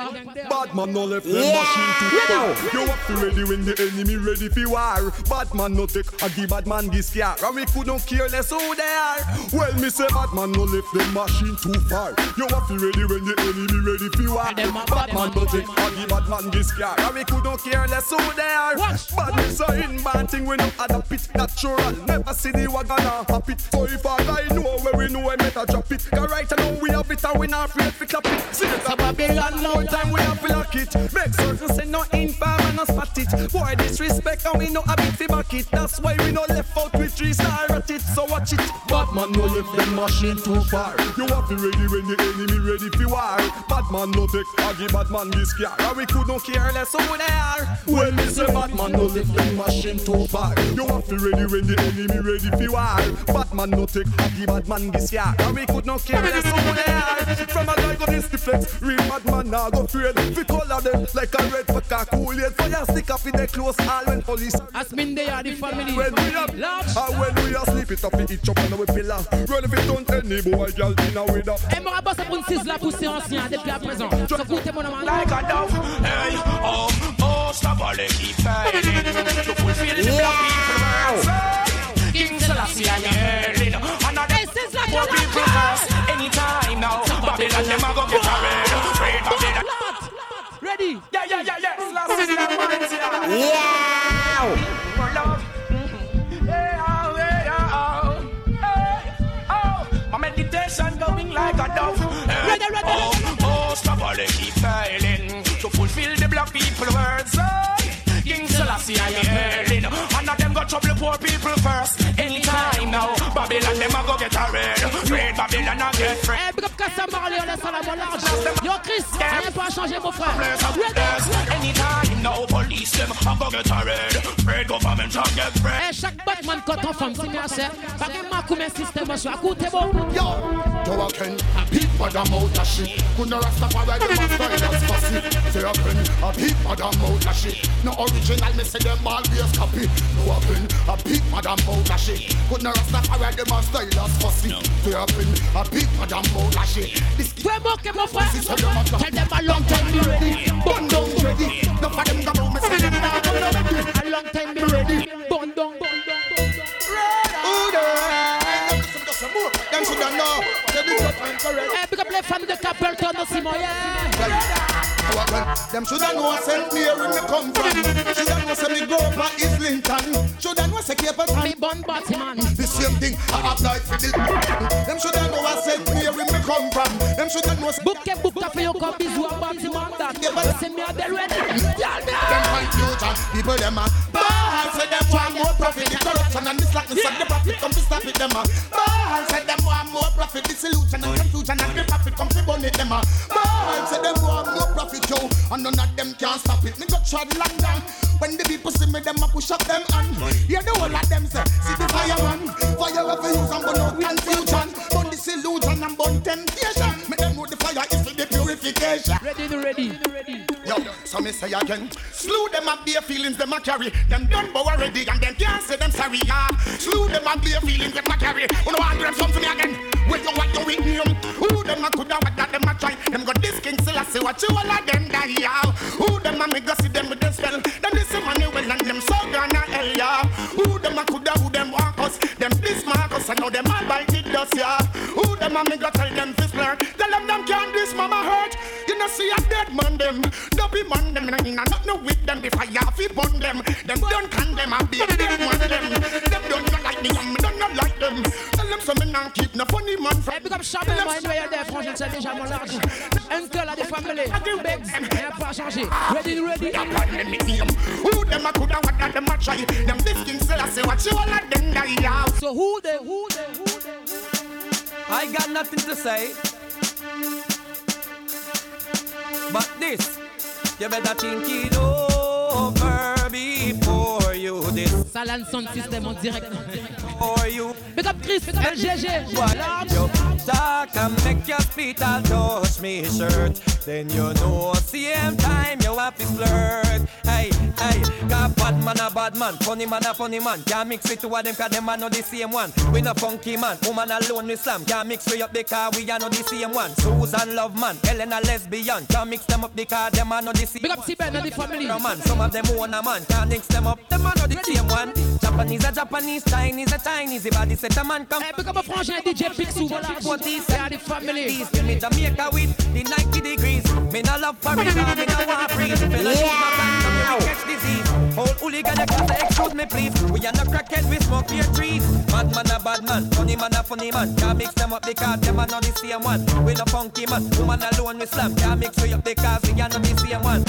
Bad man no left them Yeah. machine too far. You have to ready when the enemy ready for war. Bad man no take a the bad man this year. And we could not care less who they are. Well, me say bad man no left them machine too far. You have to ready when the enemy ready for war. them Bad man no take a the bad man this year. And we could not care less who they are. Watch. Bad is a in bad thing we no adapt it natural. Never see the wagon or hop it. So if I guy know where we know I better drop it. Cause right now we have it and we not afraid to clap it. See it's a Babylon now time we have to lock it. Make certain say no infam and no spot it. Boy disrespect and we know a bit fi back it. That's why we no left out with three star at it. So watch it. Bad man no left them machine too far. You have to ready when the enemy ready fi war. Bad man no take aggy bad man this scare. And we could not care less who they are. Well me say bad man no left them machine too far. You have to ready when the enemy ready fi war. Bad man no take aggy bad man this scare. And we could not care less who they. From a guy go this the. Real bad man now go afraid. We color them like a red fuck a cool yet. Fire stick up in the close all when police As mean they are the family. when we up, Large. and when we are sleep it up, we eat up and we pillar. Run if it don't any boy, girl, in a with up. Et mon rabat, c'est pour une cise là poussée ancien depuis à présent. So écoutez mon nom. Like a dove, hey, oh, oh, stop all the keep fighting to fulfill the black people words. King Selassie and yelling, and a Hey, sis là, more people first. Anytime now, Babylon them a go get a red, red Babylon. Ready? Yeah, yeah, yeah, yeah. Selassie that minds ya. Yeah. For love. Hey, oh, hey, oh, hey, oh. My meditation going like a dove. Ready, ready, oh, oh, stop all the keep failing to fulfill the black people words. King Selassie I'm yelling, and of them got trouble poor people first. Babylon them a go get a red, red Babylon a get red. Eh, big up Kassa Marley, on laisse la bonne large. Yo, Chris, rien pas changé, mon frère. Ready? Anytime now, police them a go get a red, red government a get red. Eh, chaque Batman quand on femme, c'est bien ça. Pas que ma comme un système, monsieur. Écoutez, bon. Yo, Joe Ken, a peep madam out a shit. Couldn't Rastafari them a style as fussy. Say a pen, a peep madam out a shit. No original, me say them always copy. No a pen, a peep madam out a shit. Couldn't Rastafari them a style as fussy. Say a pen, a peep madam out a shit. This Toi, mon que mon frère. This is how Tell them a long time be ready. Bun down ready. No for them come out, me say them not gonna ready. A long time be ready. Bun down, bun down, bun down. There? Them shoulda know. Say the judgment correct. Eh, big up les fans de Capleton aussi, mon yeah. Them shoulda know St. Mary me come from. Shoulda know say me grow up at Islington. Shoulda know say Capleton. Me bun batty, man. The same thing I apply for the. Them shoulda Them shoulda know say. Bouquet, bouquet, fait yo comme bisou en batty, man. That. C'est me à del ready. Y'all Them confusion, people them a ball. Say them want more profit, the corruption and the slackness and the profit come to stop it. Them a ball. Say them want more profit, disillusion and confusion and the profit come to burn it. Them a ball. Say them want more profit, yo, and none of them can stop it. Me got trod long down. When the people see me, them a push up them hand. Hear the whole of them say, see the fireman, fire ever use and burn out confusion, burn disillusion and burn temptation. Purification. Ready, the ready, the ready. Yo, so me say again, slew them up their feelings them a carry. Them done bow already and them can't say them sorry. Yeah, slew them up their feelings them a carry. Who no want them something again? With you what you with me? Who them a coulda what that them a try? Them got this king still I say what you all of them die. Yeah, who them a me go see them with them spell? Them this money well and them so gonna hell. Yeah, who them a coulda who them walk us? Them this Marcus I know them all bite it dust. Yeah, who them a me go tell them fist blur? Mama hurt. You know see a dead man them. Don't be man them, and I not no with them before you have to burn them. Them don't can them, I be a big man them. Them don't not like me, and me don't not like them. Tell them some me not keep no funny man from. Big up Chabelle, moi, une meilleure des franges, c'est déjà mon large. Uncle a des familles. Begs, rien pas changé. Ready, ready. Who them a coulda what that them a try? Them this king still I say what you all of them die out. So who they, who they, who they? I got nothing to say. But this, you better think it over before you this. Sound System direct. For you. Big up Chris, LGG. What you talk and make your feet all touch me shirt. Then you know at the same time you have to flirt. Hey, hey, got bad man a bad man, funny man a funny man. Can't mix with two of them cause them are not the same one. We no funky man, woman alone we slam. Can't mix we up because we are not the same one. Susan love man, Ellen a lesbian. Can't mix them up because them are not the same. Big up Siben and the family. Man, some of them own a man, can't mix them up. Them are not the same one. Japanese a Japanese, Chinese a Chinese. If I set a man come. Hey, big up a frangin DJ Pixou. What is Yeah, the family. Give me Jamaica with the 90 degrees. Me no love Paris, no, me no want freeze. Fella, yeah. me will catch disease. Whole hooligan, you can't excuse me, please. We are not crackhead, we smoke beer trees. Bad man a bad man, funny man a funny man. Can't mix them up because them are not the same one. We no funky man, woman alone we slam. Can't mix we up because we are not the same one.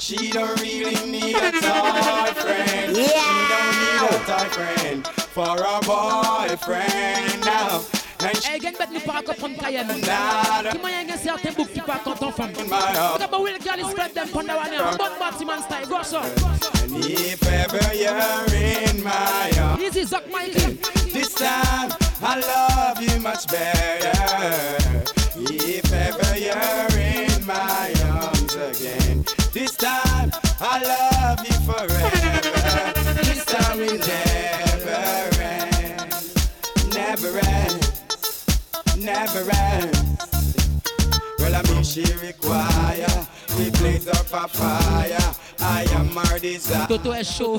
She don't really need a toy friend. She don't need a toy friend for a boyfriend now. And she Hey, gen bet nou para comprendre Cayenne. Nada. Qui moyen gen certain book qui pas content femme. My heart. Look at Will Girl is spread them pon the one here. Bon Batman style, go so. And if ever you're in my arms, Easy Zuck Mikey. this time I love you much better. If ever you're in my arms again, this time I love you forever. This time will never end, never end, never end. Well, I mean, she require the blaze up a fire. I am her desire. Toto est chaud.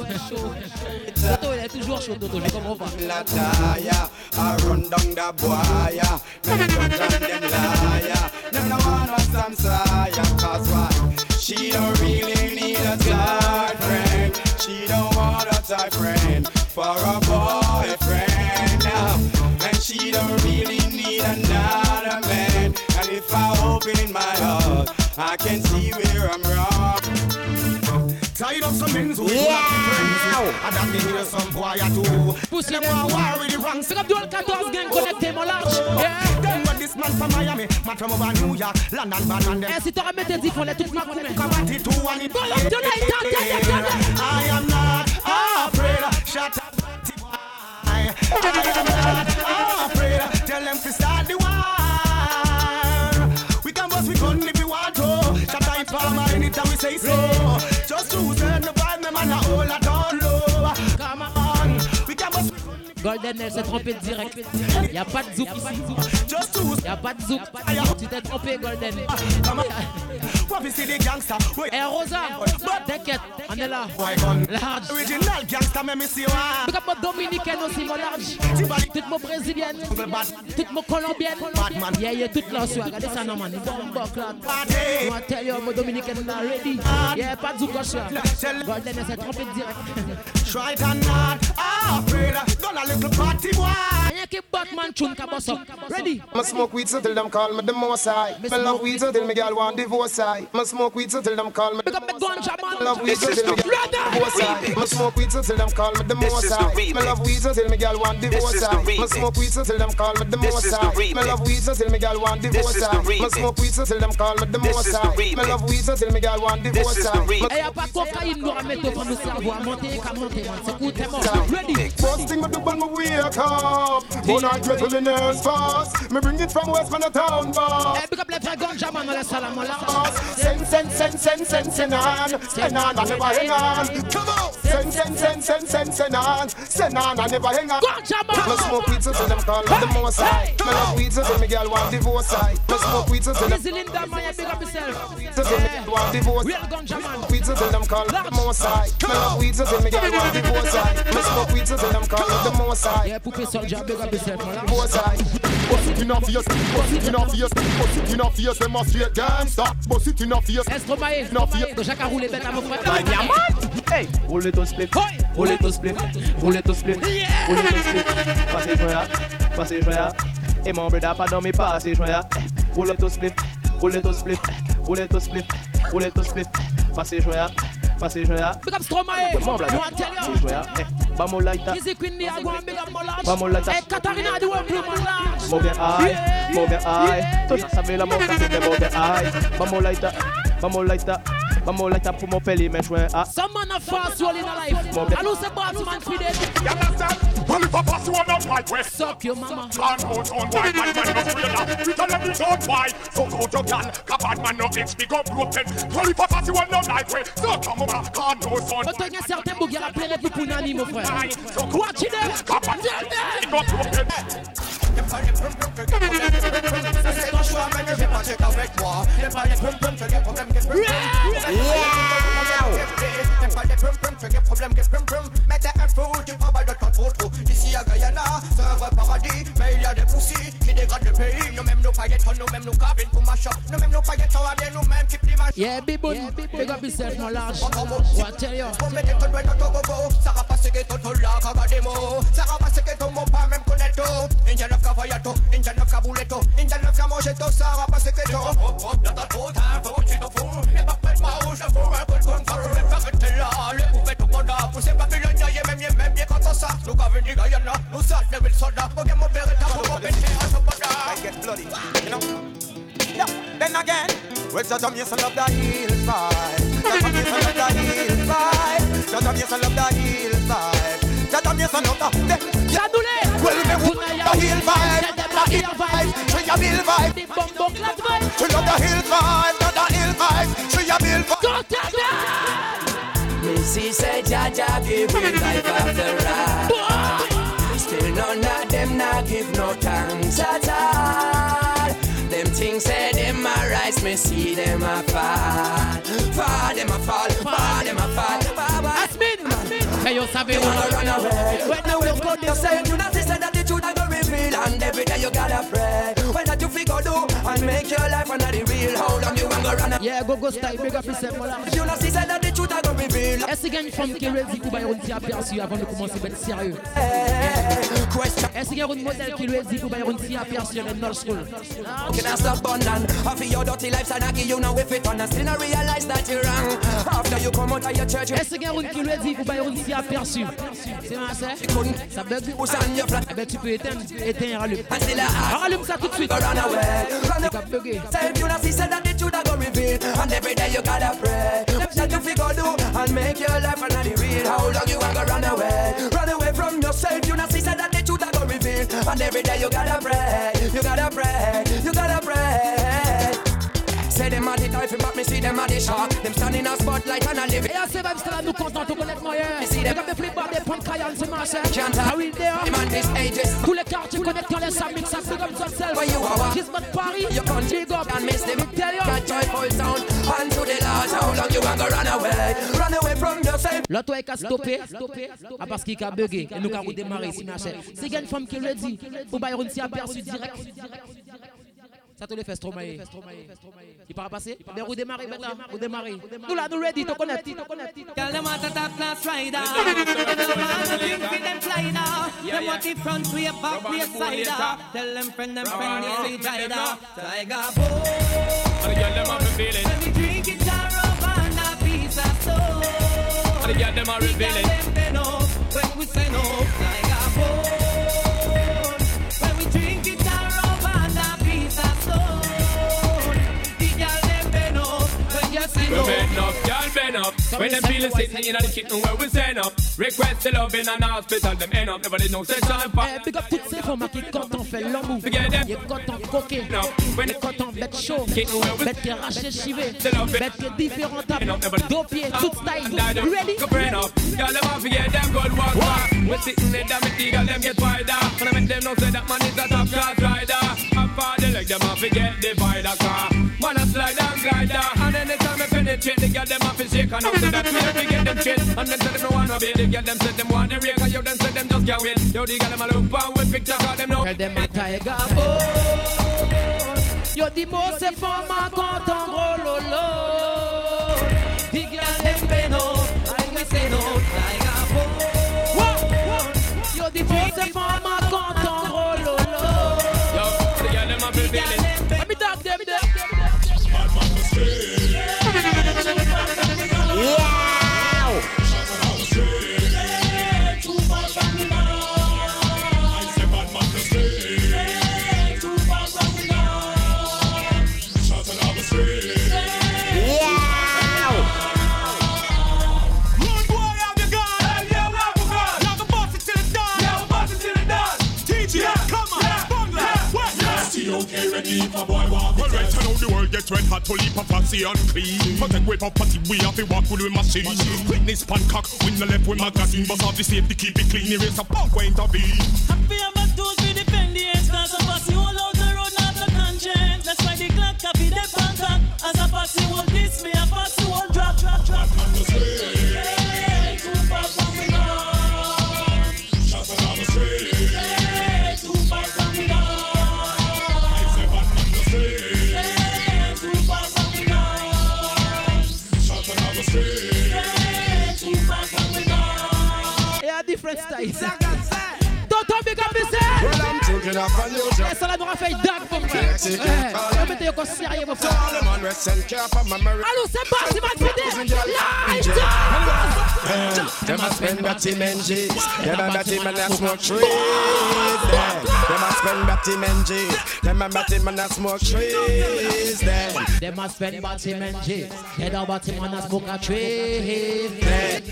Toto il est toujours chaud, Toto, je comprends pas. La tire, I run down the boy. Don't them liar. No, no one was some sire. Cause why? She don't really need a tight friend. She don't want a tight friend for a boyfriend now. And she don't really need another man. And if I open my heart, I can see where I'm wrong. Tied up some men who yeah. friends. And that they hear some boy or two. Pussy them them. want war with the wrong Pick up dual 14 gang connecté mon large. Yeah. Then when this man from Miami, man from over New York, London, man and them. Eh, si t'aurais mis tes dix, fallait tout marquer. Kabati two and it Go up tonight, tap, tap, tap, tap. I am not afraid. Shut up. I am not afraid. Tell them to start the war. We can bust we gun if we want to. Shut up, palm anytime we say so. Golden elle s'est trompé direct. Y'a pas de zouk ici. To Y'a pas de zouk. Tu t'es trompé, Golden. Eh, Rosa, t'inquiète, on est là. Large. Original gangster, me me see one. Pick up mon dominicaine aussi, mon large. Toute mon brésilienne. Toute mon colombienne. Yeah, yeah, toute là, so regardez ça, non, man. Moi, tell you, mon dominicaine, là, ready. Yeah, pas de zouk. Golden elle s'est trompé direct. Try it or not, afraid. Little party boy. Rien que Batman tune ka boss up. Ready? I smoke weed so till them call me the most high. Me love weed so till me girl want divorce I. Me smoke weed so till them call me. Pick up the ganja, Me man. love weed so till me girl want divorce I. Me smoke weed so till them call me the most high. Me love weed so till me girl want divorce I. Me smoke weed so till them call me the most high. Me love weed so till me girl want divorce I. Me smoke weed so till them call me the most high. Me love weed so till me girl want divorce I. Eh, y'a pas de cocaïne, nous remettre au fond du cerveau. À monter, qu'à monter, man. C'est cool, t'es mort. Ready? First thing I do when me wake up, when I get to the nerves fast, me bring it from West man a town boss. Pick up les frères ganja, man. On laisse ça là, mon large. Send, send, send, send, send, send on, send on, I never hang on. Come on, send, send, send, send, send, send on, send on, I never hang on. Ganja, man. Me smoke weed so till them call me the most high. Me love weed so till me girl want divorce I. Me smoke weed so till them Easy Linda, man. You big up yourself. so till me girl want divorce. Real ganja, man. Weed till them call me the most high. Me love weed so till me girl want divorce I. Me smoke weed so till them call me the most high. Yeah, poupée soldier, big up yourself, man. Divorce I. Bust it in a face, bust it in a face, bust it in a face, them a straight gangster. Bust it in a face. Estromae, Estromae, de Jacques a roulé bête à mon frère. Hey, roule ton split, roule ton split, roule ton split, roule ton split. Passez joya, passez joya. Et mon brother passez joya. Ton split, roule ton split, roule ton split, roule ton split. Passez joya, passez joya. Big up Stromae. Mon brother, You want tell you? passez joya. Eh, Vamos lighter, Easy Queen, the Agua, big up Molage. vamos lighter. Eh, Katarina, the one blue, Molage. Move your eye, move your eye. Tú ya sabes la moca que te move your eye. Vamos lighter, vamos lighter, Pas mon light pour mon pelli, mais joint à. Some man a fast roll in a life. Mon bête. Allô, c'est boss man for them. You understand? Well, if a pass you on the right way. Suck your mama. Can't hold on why man man no afraid We tell them the don't why. So go to can. Cause man no ex big up broken. Well, if a pass you on the right way. So come over. Can't hold on. Quand il y a certains bougs, il y a plein de pour Nani, mon frère. Watch it there. Big up broken. Le pays. Nous même nos paillettes, nous même nos cabines pour machin. Nous même nos paillettes, on va bien nous même qui. Yeah, big bun. Big up yourself, mon large. What tell you? On met des tonnes de togogo, ça va passer que ton là, caga des mots. Ça va passer que ton mot pas même connaître. Inja neuf cavallato, inja neuf cabouletto, inja neuf camogetto, ça va passer que ton. Hop hop, dans ta trop tard, faut que tu t'en fous. Les papels marrons, je fous un peu de contrôle. Les paquets là, les bouffettes au coda, pousser Babylone, y'a même, y'a même, y'a quand on sort. Nous avons dit Guyana, nous sortons les villes soda. Ok, mon père est à mon père, à son poda. I get bloody, you know. Yeah, then again, well, Jah Jamaican love the hillside. Jah Jamaican love the hillside. Jah Jamaican love the hillside. Jah Jamaican love the. Jadoulé. Well, me would the hill vibe, the hill vibe. She a bill vibe. She love the hill vibe, love the hill vibe. She a bill vibe. Go tell them. Missy said Jaja give me *laughs* life after ride. Still none of them not give no thanks at all. A me see them a fall. Fall them a fall, fall them a fall. Asmin, que yo sabe You wanna run away. When the will come you say You not say that the truth I go reveal And every day you gotta pray. When that you figure do And make your life under the real How long you want go run away Yeah, go go style, big up yourself, you not say I Est-ce qu'il y a une femme qui est ready pour aperçu avant de commencer à être sérieux? Est-ce qu'il y a une modèle qui est ready pour petit aperçu dans North School? Can I stop I feel your dirty life and I give you now if it on and still not realize that you're wrong After you come out of your church Est-ce qu'il y a une qui est ready pour aperçu? C'est ma sœur? Ça bug? Eh ben tu peux éteindre, éteindre, rallume. Rallume ça tout de suite. Run C'est pas bugué. Say if you not see say that the truth I go reveal And every day you gotta pray. That you figure do And make your life the real. How long you want to run away? Run away from yourself. You not see say that the truth I go reveal. And every day you gotta pray. You gotta pray. You gotta pray. Say them are the type but me see them are the shark Them standing a spotlight and a live Et à ce même stade, nous comptons tout connaître moyen. See them. Regarde les flip c'est there? Ages Tous les quartiers ça big up yourself. Where you are? Gisbert Paris, You can't big up. and miss them Me tell you. Got joyful sound And to the Lord How long you want to run away? Run away from yourself L'auto est qu'à stopper, ah, parce qu'il a bugué, et nous redémarré. C'est a une femme qui le dit, petit aperçu direct. Ça te le fait Stromae. Il part passer Mais vous démarrez, ben vous démarrez. Nous là, nous ready, tu connais. Girl, them want a top class rider. Them want a drink with them fly. Them want it front way, back way, side. Tell them friend, them friend, they say Tiger. Tiger, boy. The girl them have me feeling. When we drink it, a rub and a piece of soul. The girl them are revealing. Them bend up when we say no. Tiger, boy. We bend up, girl bend up. When them feeling sitting in the kitchen where we stand up. Request the love in an hospital, them end up. Never did no sex on Eh, big up toutes ces femmes qui quand on fait l'amour, il est quand on coquet, est quand on bête chaud, bête qui raché chivé, bête qui est différent dos pieds, toute style, ready? Go burn up. Girl, them have to get them good walk back. We sitting there, damn it, girl, them get wider. When I make them know say that man is a top class rider. For the leg, them have to get divider car. Man, I slide and glide down. And anytime I penetrate, the girl, them have to shake and to that way to get them straight. And then say them no wanna be, the girl, them say them the rake. And you them say them just can't wait. Yo, the girl, them a look for with picture, cause them know. Tell them a tiger boy. Yo dis moi c'est quand on rololo. The girl them bend up, and we say no tiger oh. boy. Yo c'est femme quand on rololo. To leap a fussy and clean. But then we property, we have to walk with we machine. Witness Pancock, we no left with magazine, but off the safety, keep it clean. Erase a punk, we intervene. Happy about tools we defend the ends Cause a posse all out the road not the conscience That's why the clock copy the phantom As a posse will diss me, a posse will drop, drop, drop Hey, I'm thinking of a new job. Et ça là nous a fait dag mon frère. Eh, mettez encore sérieux mon frère. All the man we send care for my marriage. Allô, c'est parti, man, fidèle. Light Them, them a spend batty men G's. Them a batty man a smoke trees. Them, them a spend batty men G's. Them a batty man a smoke trees. Them, They must spend body men G. Head out body man a smoke a tree.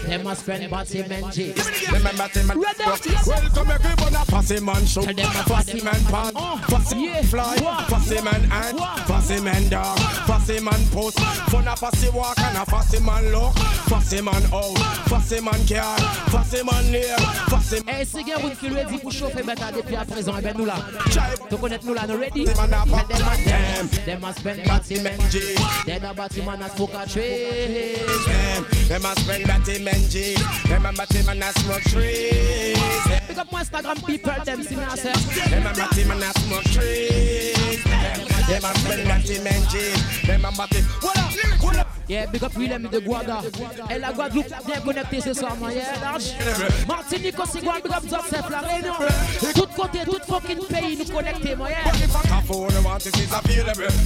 They must spend body men G. them a batty man. Welcome everyone a fussy man show. Fussy man pan. Fussy fly. Fussy man ant. Fussy man dog. Fussy man post. Fun a fussy walk and a fussy man look. Fussy man out. Fussy man car. Fussy man near. Fussy Eh, si gen roun ki ready pour chauffer bêta depuis à présent, eh ben nous là. Tu connais nous là, nous ready? man a them a them, them a spend body men G. They a body man a smoke a tree. Them, them a spend batty G's. Them a batty man a smoke trees. Pick up my Instagram people, them see me say. Them a batty man a smoke trees. Them a spend batty G's. Them a batty. What up? What up? Yeah, big up Willem de Guaga. Et la Guadeloupe bien connectée ce soir, man. Yeah. Martinique aussi, Guadeloupe, big up Joseph, la Réunion. Tout côté, tout fucking pays nous connectés, man. Yeah. All.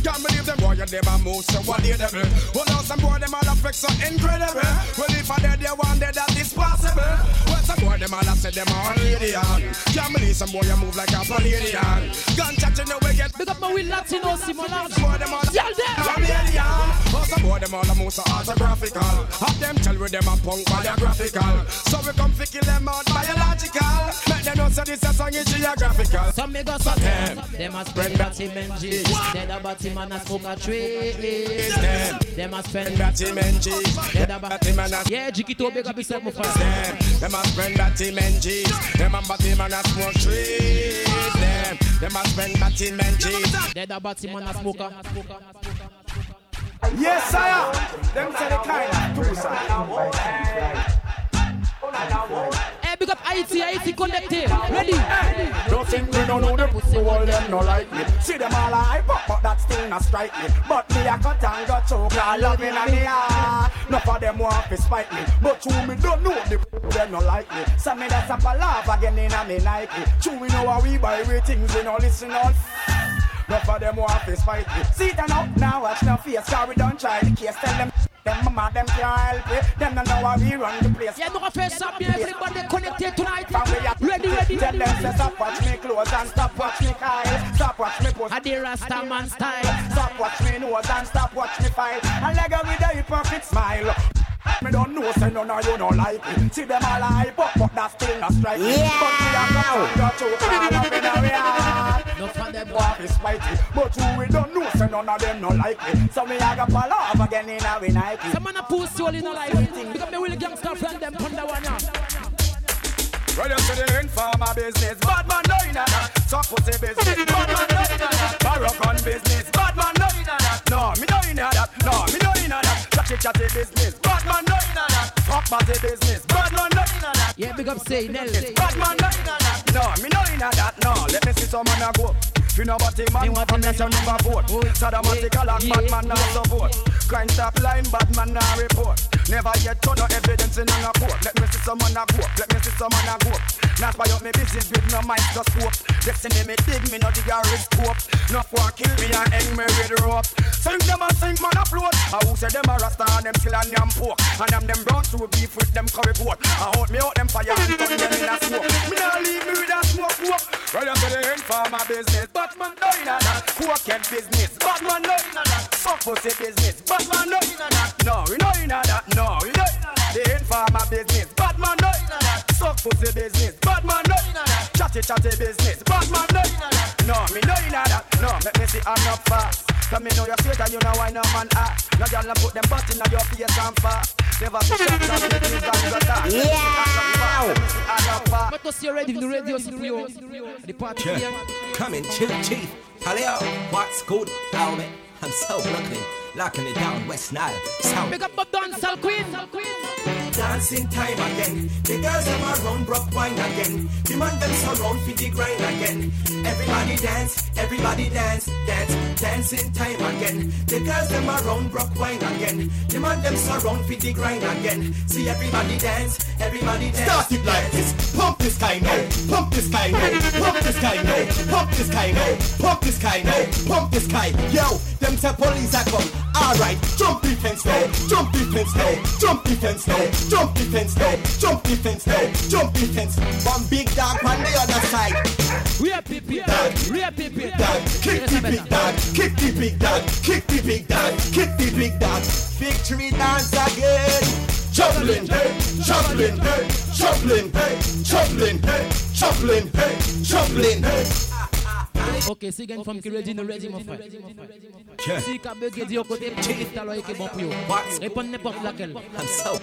Can't believe them boy them a move so what they devil. Well now some boy them all affect so incredible. Well if I dead they want dead that is possible. Well some boy them all a say them are alien. Can't believe some boy you move like a Canadian. Gun in the get. Big up my Will Latino, Simon Large. Boy them all Y'all there? Canadian. Well some boy them all move so autographical. Have them tell with them a punk biographical. So we come fi kill them out biological. Make them know say this a song is geographical. Some me go suck them. Them a spend batty men G. They a batty man a smoke a tree. Them. Them a spend batty men G. They a batty man a Yeah, Jikito, big up yourself, my friend. Them, them a spend batty men G's. Them a batty man a smoke trees. Them, them a spend batty men G's. They a batty man a smoke a. Yes, sire. Them say the kind of two side. Hey, big up Haiti, Haiti connected. Ready? Don't think me no know the pussy wall them no like me. See them all a hype up, but that still not strike me. But me a cut and got choke, I love in me heart. Enough of them want to spite me, but you me don't know the them no like me. So me that's a palaver again in a me Nike. True we know how we buy we things, we no listen all. Enough of them want to spite me. See them up now, watch no face, cause we don't try the case. Tell them them mama, them can't help it. Them don't know how we run the place. Yeah, no face up here, everybody connected tonight. Ready, ready, Tell them say stop watch me clothes and stop watch me Kyle. Stop watch me post. A the Rasta man style. Stop watch me nose and stop watch me file. And leg with a hypocrite smile. Me don't know say none of you no like it. See them all hype up, but that still not strike. Yeah. But me a got and got choke all up in a real. No for them want to spite it, but you we don't know say none of them no like it. So me a got fall off again in a we Nike. Some man a post soul in a life. Because me will gangster friend them thunder one ya. Ready to the informer business, bad man no in that. Suck pussy business, bad man no in that. Baroque business, bad man no in that. No, me no in that. No, me no in that. Chatty chatty business, bad man no in body business, bad man no in that. Yeah, big up say Nels. Bad man no in that. No, me no in that. No, let me see some man a go. You know what man, from nation never vote. Sadomatical and bad man not support. Crime stop line, bad man not report. Never yet turn no evidence in a court. Let me see some man a go. Let me see some man a go. Not by up me business with no microscope. Destiny me dig me no a risk scope. No for kill me and hang me with rope. Sink them and sink man afloat. I who say them a rasta and them kill and them pork. And them them brown through beef with them curry goat. I hold me out them fire and turn them in a smoke. Me not leave up to the end for my business. Batman no in that. Cokehead business. Batman no in that. Fuck pussy business. Batman no in that. No, we no in that. No, we no in that. The end for my business. Batman no in that. Suck pussy business. Batman no in that. Chatty chatty business. Batman no in that. No, me no in that. No, make me see hand up fast. Come me know your straight and you know why no man act. No girl put them butt in your face and fast. Never see shots and make me guns attack. Yeah. Maintenant, si ready, nous ready aussi pour you. The party Yeah. Come in, chill, chief. Paleo, what's good, Albert? I'm so Brooklyn, locking it down, West Nile. Sound. Big up my dancehall queen. Dancing time again. The girls them around broke wine again. The man them surround for the grind again. Everybody dance, everybody dance, dance, dancing time again. The girls them around broke wine again. The man them surround for the grind again. See everybody dance, everybody dance. Start it like this. Pump this guy now. Pump this guy now. Pump this guy now. Pump this guy now. Pump this guy now. Pump this guy. Yo, them say police are come. Alright, jump the fence now. Jump the fence now. Jump the fence now. Jump the fence now. Jump the fence now. Jump the fence. One big dog on the other side. Real pipi. Dog. Real pipi. Dog. Kick the big dog. Kick the big dog. Kick the big dog. Kick the big dog. Victory dance again. Juggling, hey, juggling, hey, juggling, hey, juggling, hey, juggling, hey, juggling, hey. Ok, si gen femme qui ready, nous ready, mon frère. Si ka bugé di au côté, petit qui est bon pour vous. Répondre n'importe laquelle.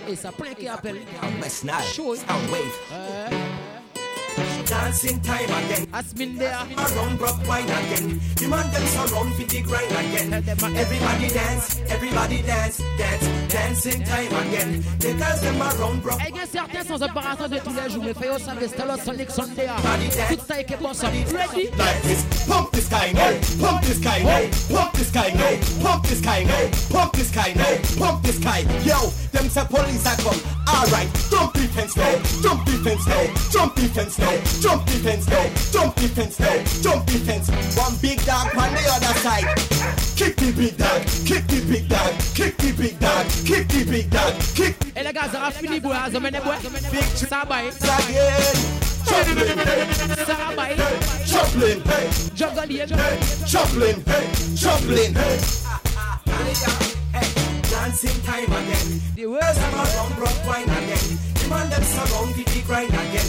Et ça plein qui appelle. West Dancing time again. Asmin there. Around broke wine again. The man them surround for the grind again. Everybody dance, everybody dance, dance, dancing time again. The girls them around. Il y a certains sans opération de tous les jours, mais fait au savez, c'est le Sonic Sunday. Tout ça est que bon ça. Ready? like this. Pump this guy now. Pump this guy now. Pump this guy now. Pump this guy now. Pump this guy now. Pump this guy. Yo, them say police are come. Alright, jump the fence now. Jump the fence now. Jump the fence now. Jump the fence now. Jump the fence now. Jump the fence. One big dog on the other side. Kick the big dog. Kick the big dog. Kick the big dog. Kick the big dog. Kick. Et les gars, ça a fini, bois, ça mène bois. Ça baille. Ça juggling, hey, Juggling, juggling, hey, juggling, hey. Dancing time again. The words them around broke wine again. The man them surround for the grind again.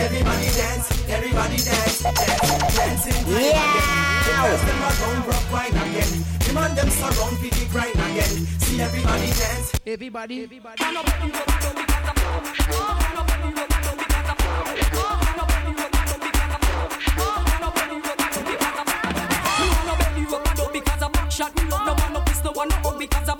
Everybody dance, everybody dance, dance, dancing time again. The words them around broke wine again. The man them surround for the grind again. See everybody dance. Everybody, everybody. Because a back shot me love, no man no piss no one no hug because a back